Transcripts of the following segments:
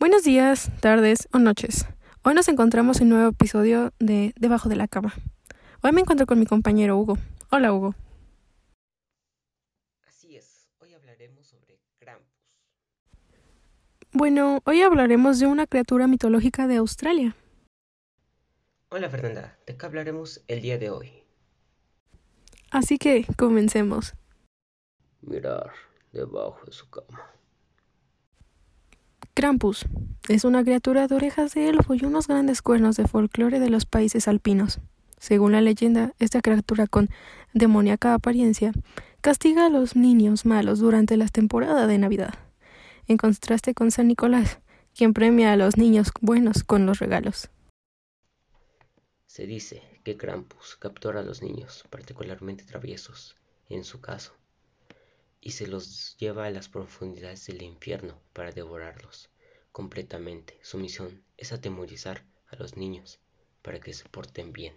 Buenos días, tardes o noches. Hoy nos encontramos en un nuevo episodio de Debajo de la cama. Hoy me encuentro con mi compañero Hugo. Hola Hugo. Así es, hoy hablaremos sobre Krampus. Bueno, hoy hablaremos de una criatura mitológica de Australia. Hola Fernanda, ¿de qué hablaremos el día de hoy? Así que comencemos. Mirar debajo de su cama. Krampus es una criatura de orejas de elfo y unos grandes cuernos de folclore de los países alpinos. Según la leyenda, esta criatura con demoníaca apariencia castiga a los niños malos durante la temporada de Navidad, en contraste con San Nicolás, quien premia a los niños buenos con los regalos. Se dice que Krampus captura a los niños, particularmente traviesos, en su caso, y se los lleva a las profundidades del infierno para devorarlos completamente. Su misión es atemorizar a los niños para que se porten bien.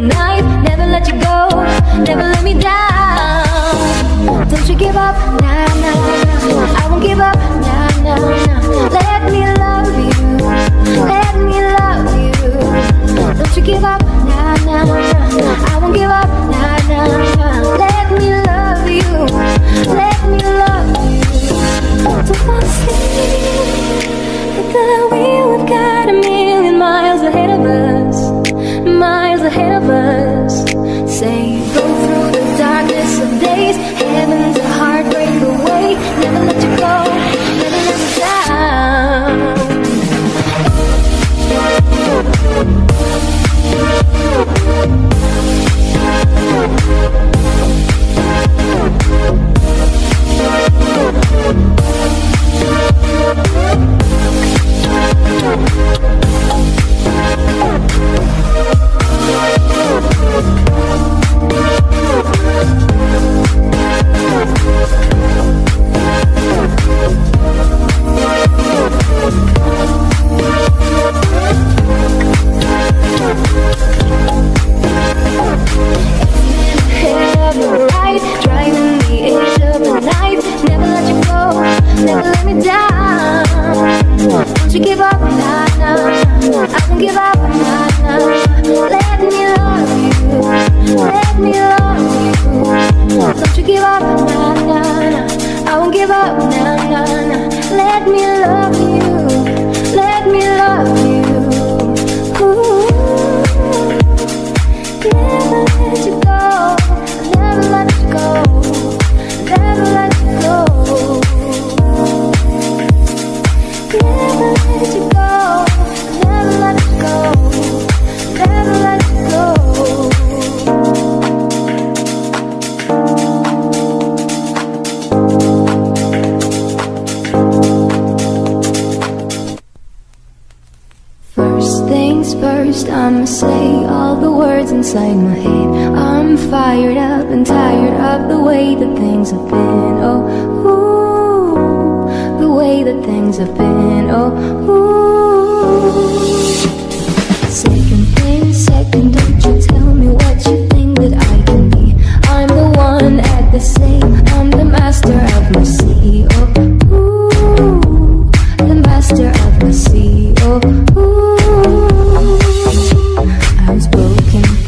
night. Never let you go, never let me down. Don't you give up, nah, nah, nah I won't give up, nah, nah, nah. Let me love you, let me love you. Don't you give up, nah, nah, nah. I won't give up.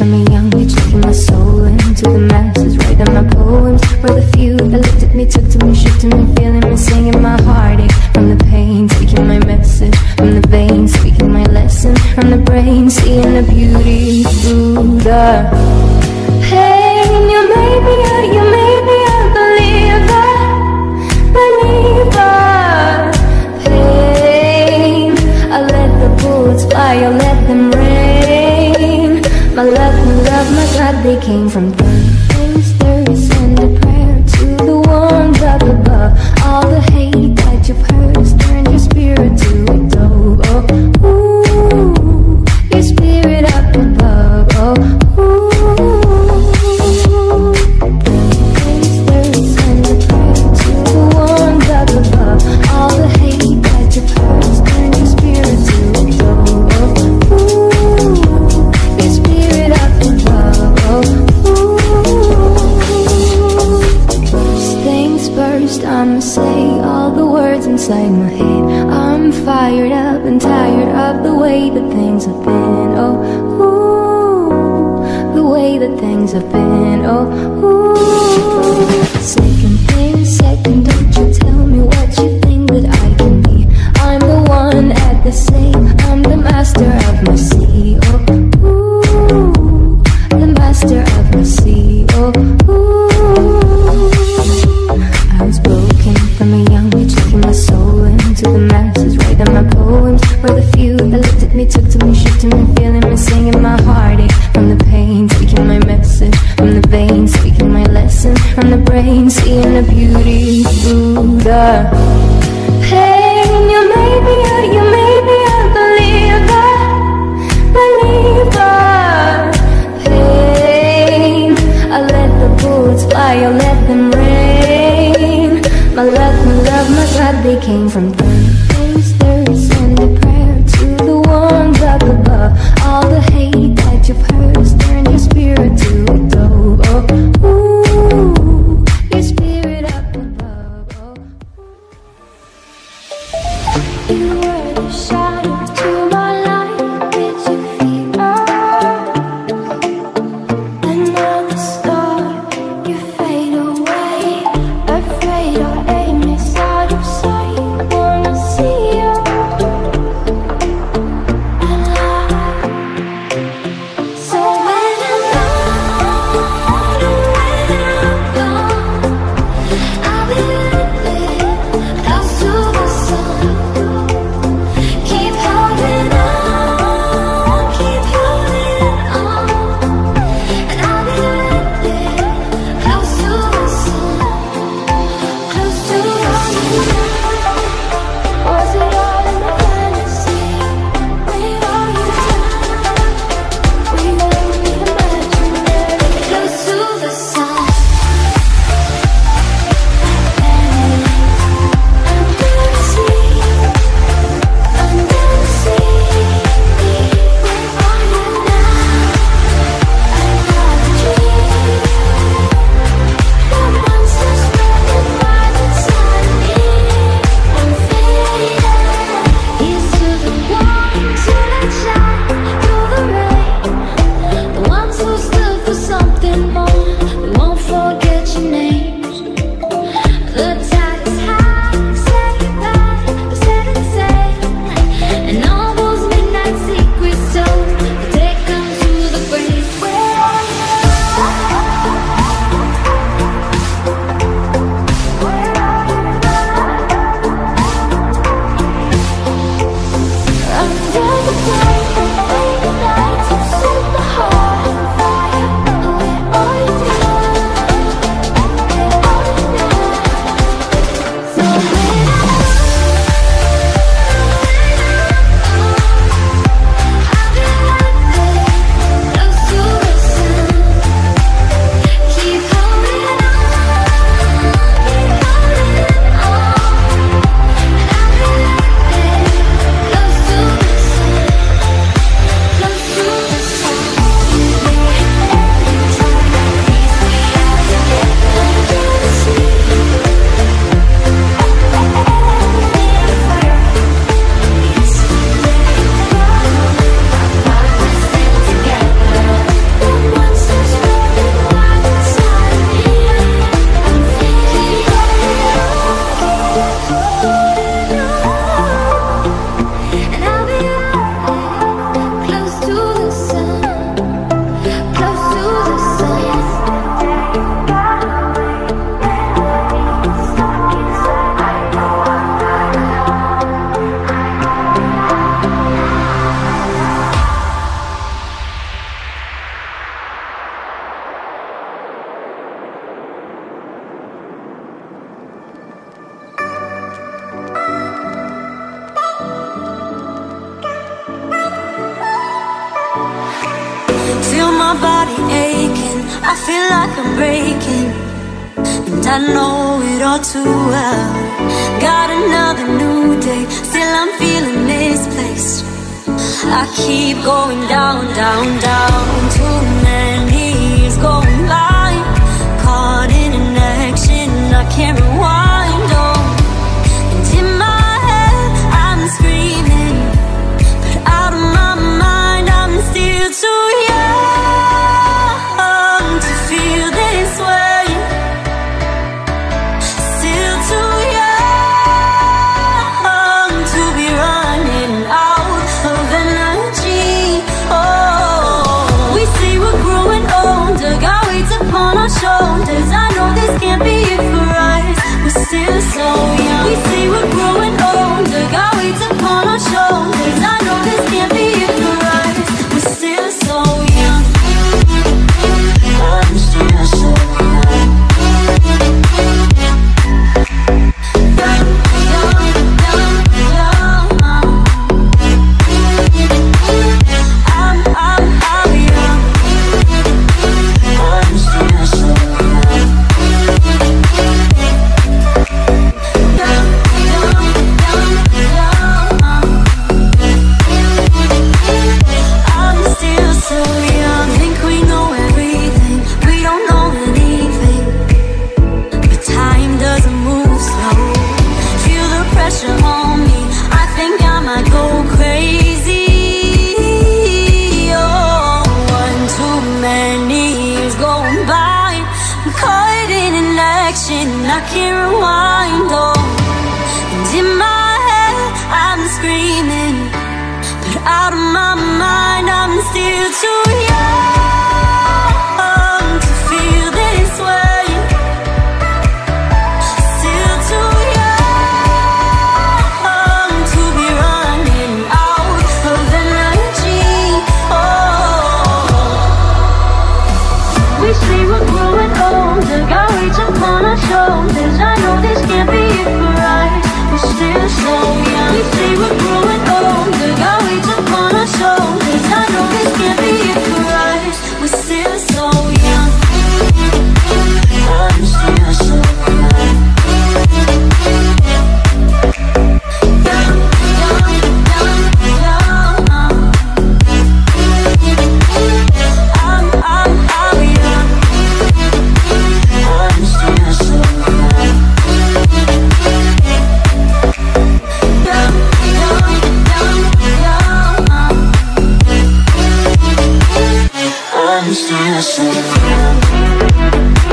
from a young age, taking my soul into the masses, writing my poems. for the few that looked at me, took to me, shifting me, feeling me, singing my heartache from the pain, taking my message from the veins, speaking my lesson from the brain, seeing the beauty through the pain. they came from. I know it all too well. Got another new day, still I'm feeling misplaced. I keep going down, down, down to an. I'm still so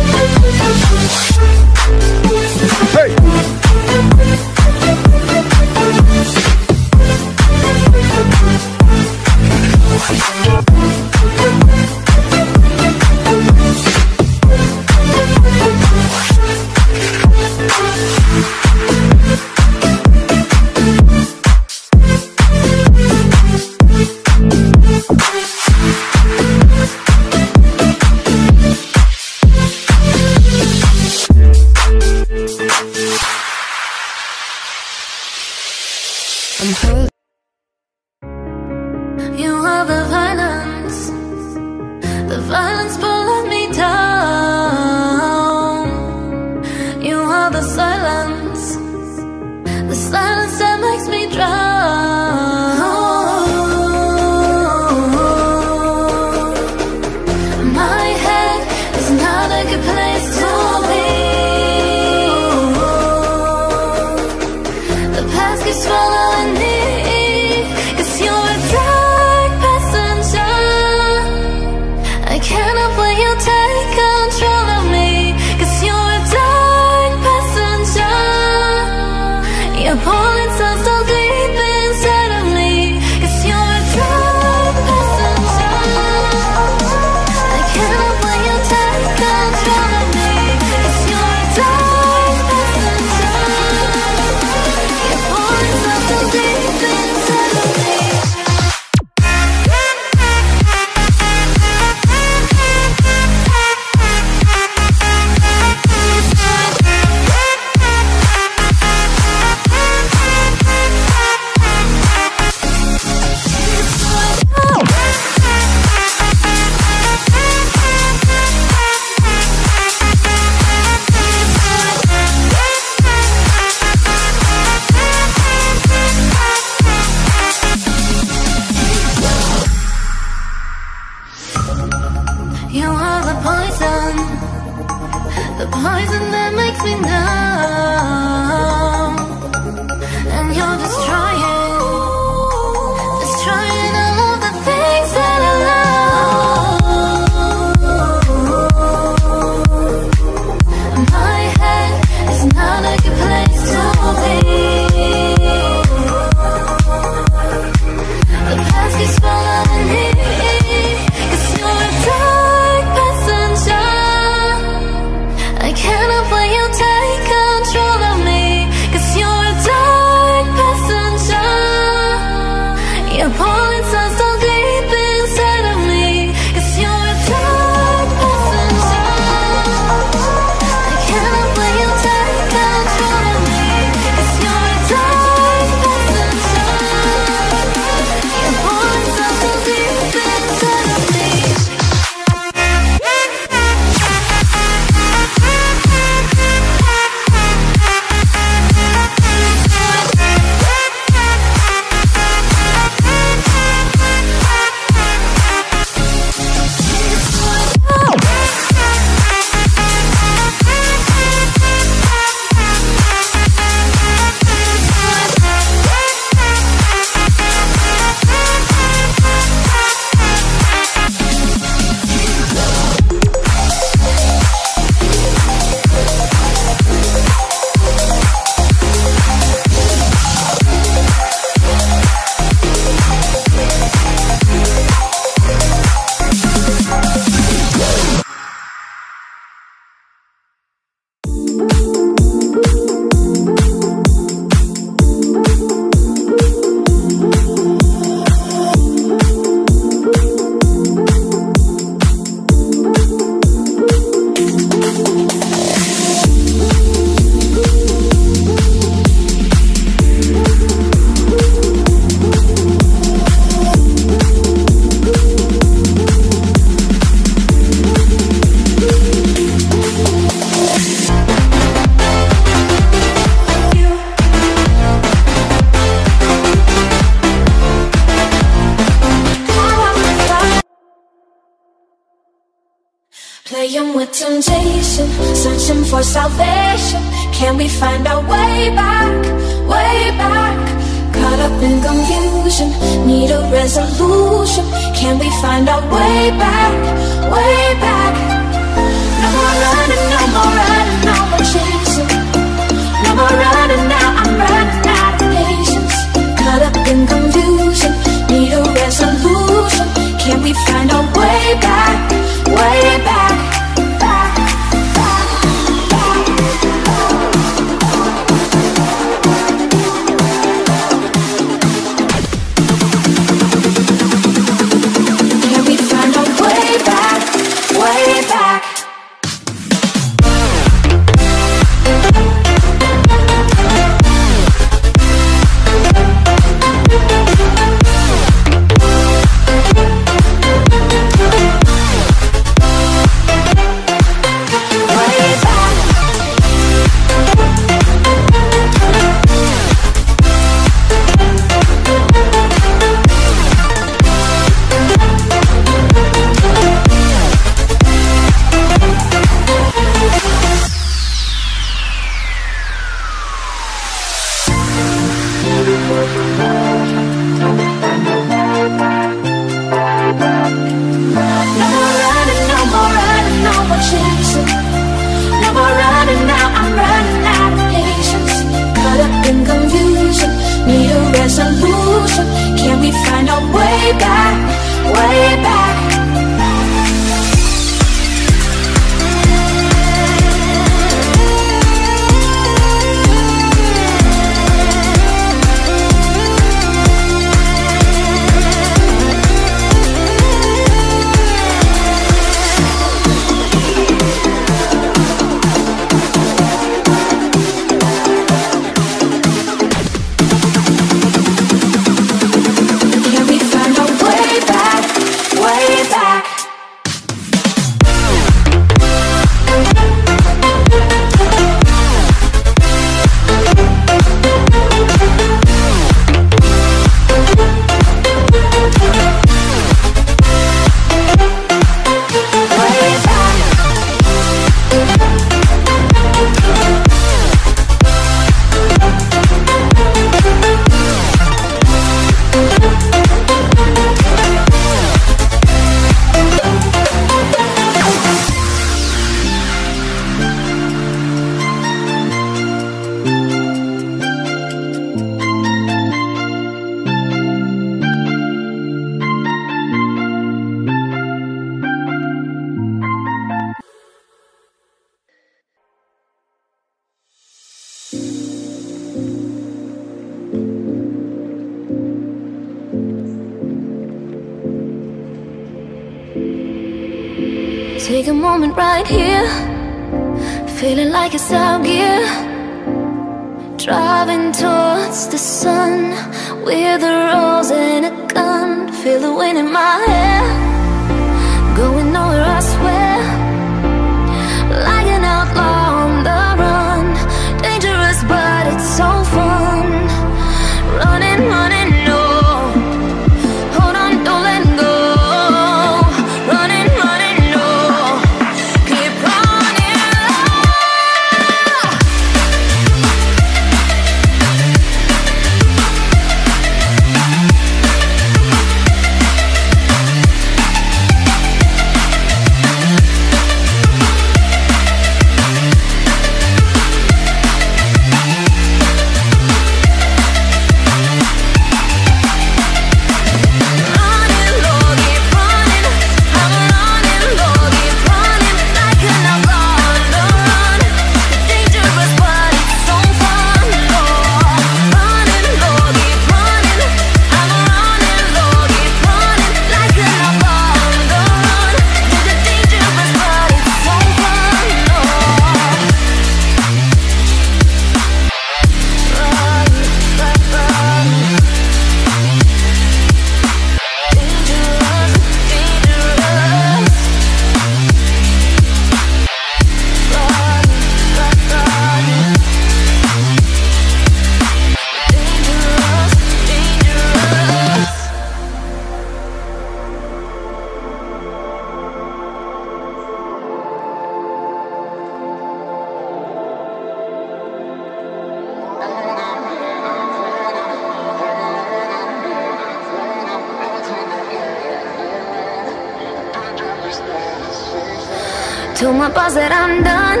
Told my boss that I'm done.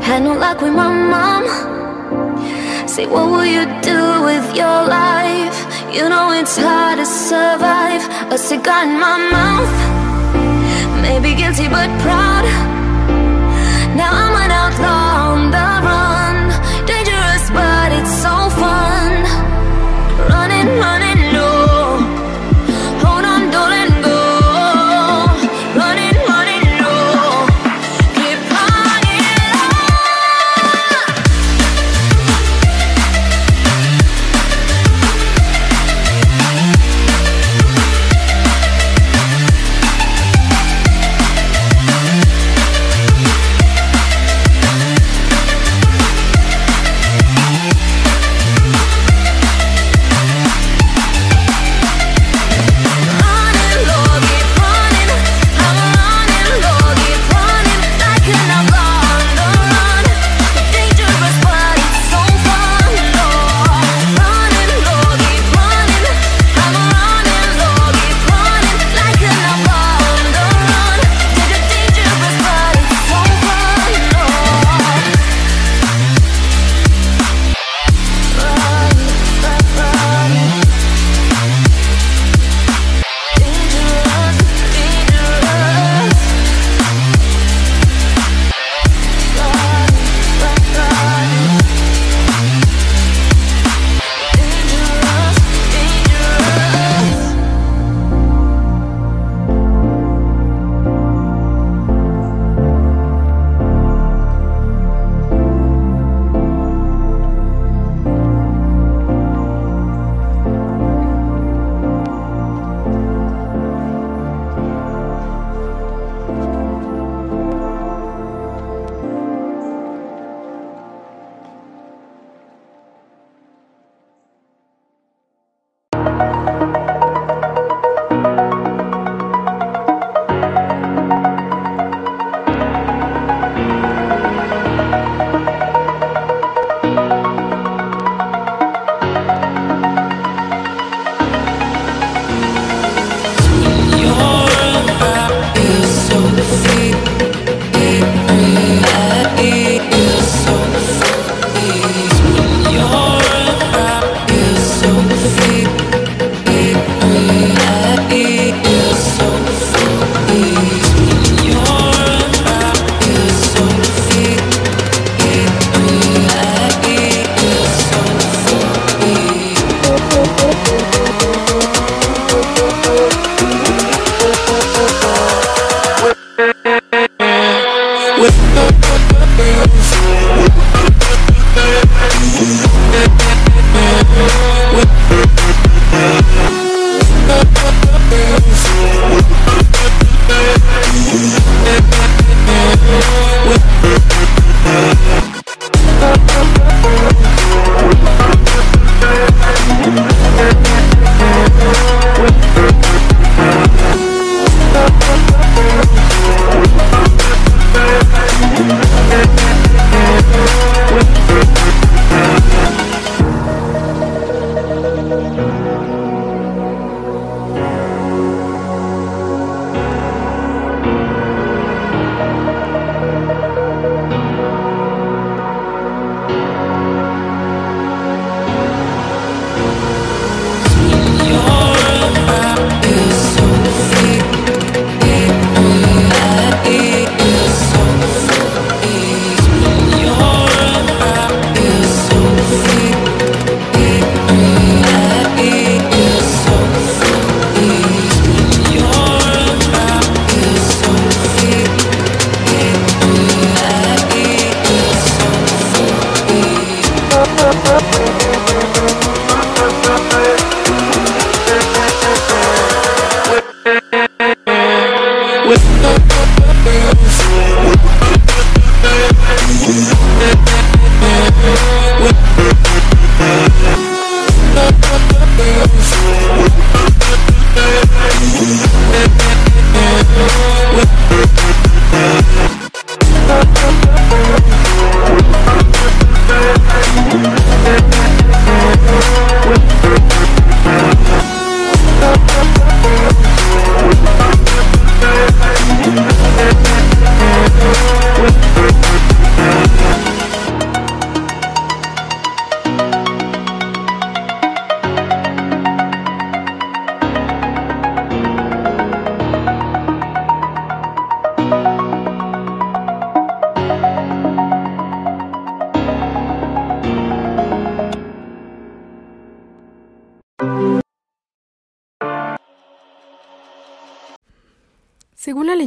Had no luck with my mom. Say what will you do with your life? You know it's hard to survive. A cigar in my mouth. Maybe guilty but proud. Now I'm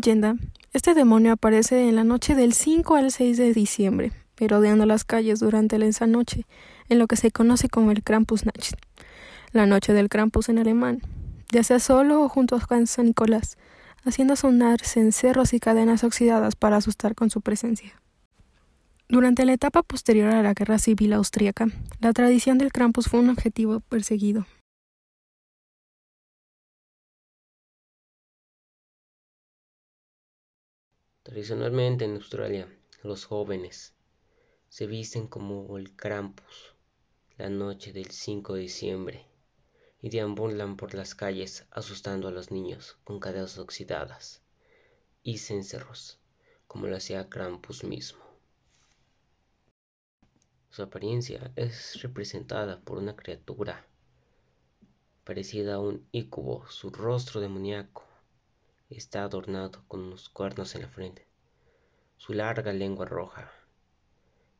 leyenda, este demonio aparece en la noche del 5 al 6 de diciembre, merodeando las calles durante esa noche, en lo que se conoce como el Krampusnacht, la noche del Krampus en alemán, ya sea solo o junto a San Nicolás, haciendo sonar cencerros y cadenas oxidadas para asustar con su presencia. Durante la etapa posterior a la Guerra Civil Austríaca, la tradición del Krampus fue un objetivo perseguido. Tradicionalmente en Australia, los jóvenes se visten como el Krampus la noche del 5 de diciembre y deambulan por las calles asustando a los niños con cadenas oxidadas y cencerros, como lo hacía Krampus mismo. Su apariencia es representada por una criatura parecida a un ícubo, su rostro demoníaco está adornado con unos cuernos en la frente, su larga lengua roja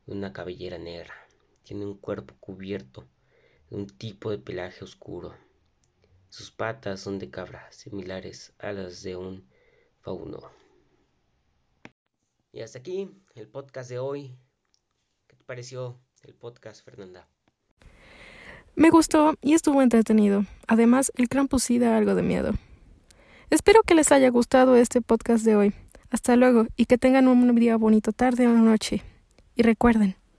y una cabellera negra. Tiene un cuerpo cubierto de un tipo de pelaje oscuro. Sus patas son de cabra, similares a las de un fauno. Y hasta aquí el podcast de hoy. ¿Qué te pareció el podcast, Fernanda? Me gustó y estuvo entretenido. Además, el Krampus sí da algo de miedo. Espero que les haya gustado este podcast de hoy. Hasta luego y que tengan un día bonito tarde o noche. Y recuerden,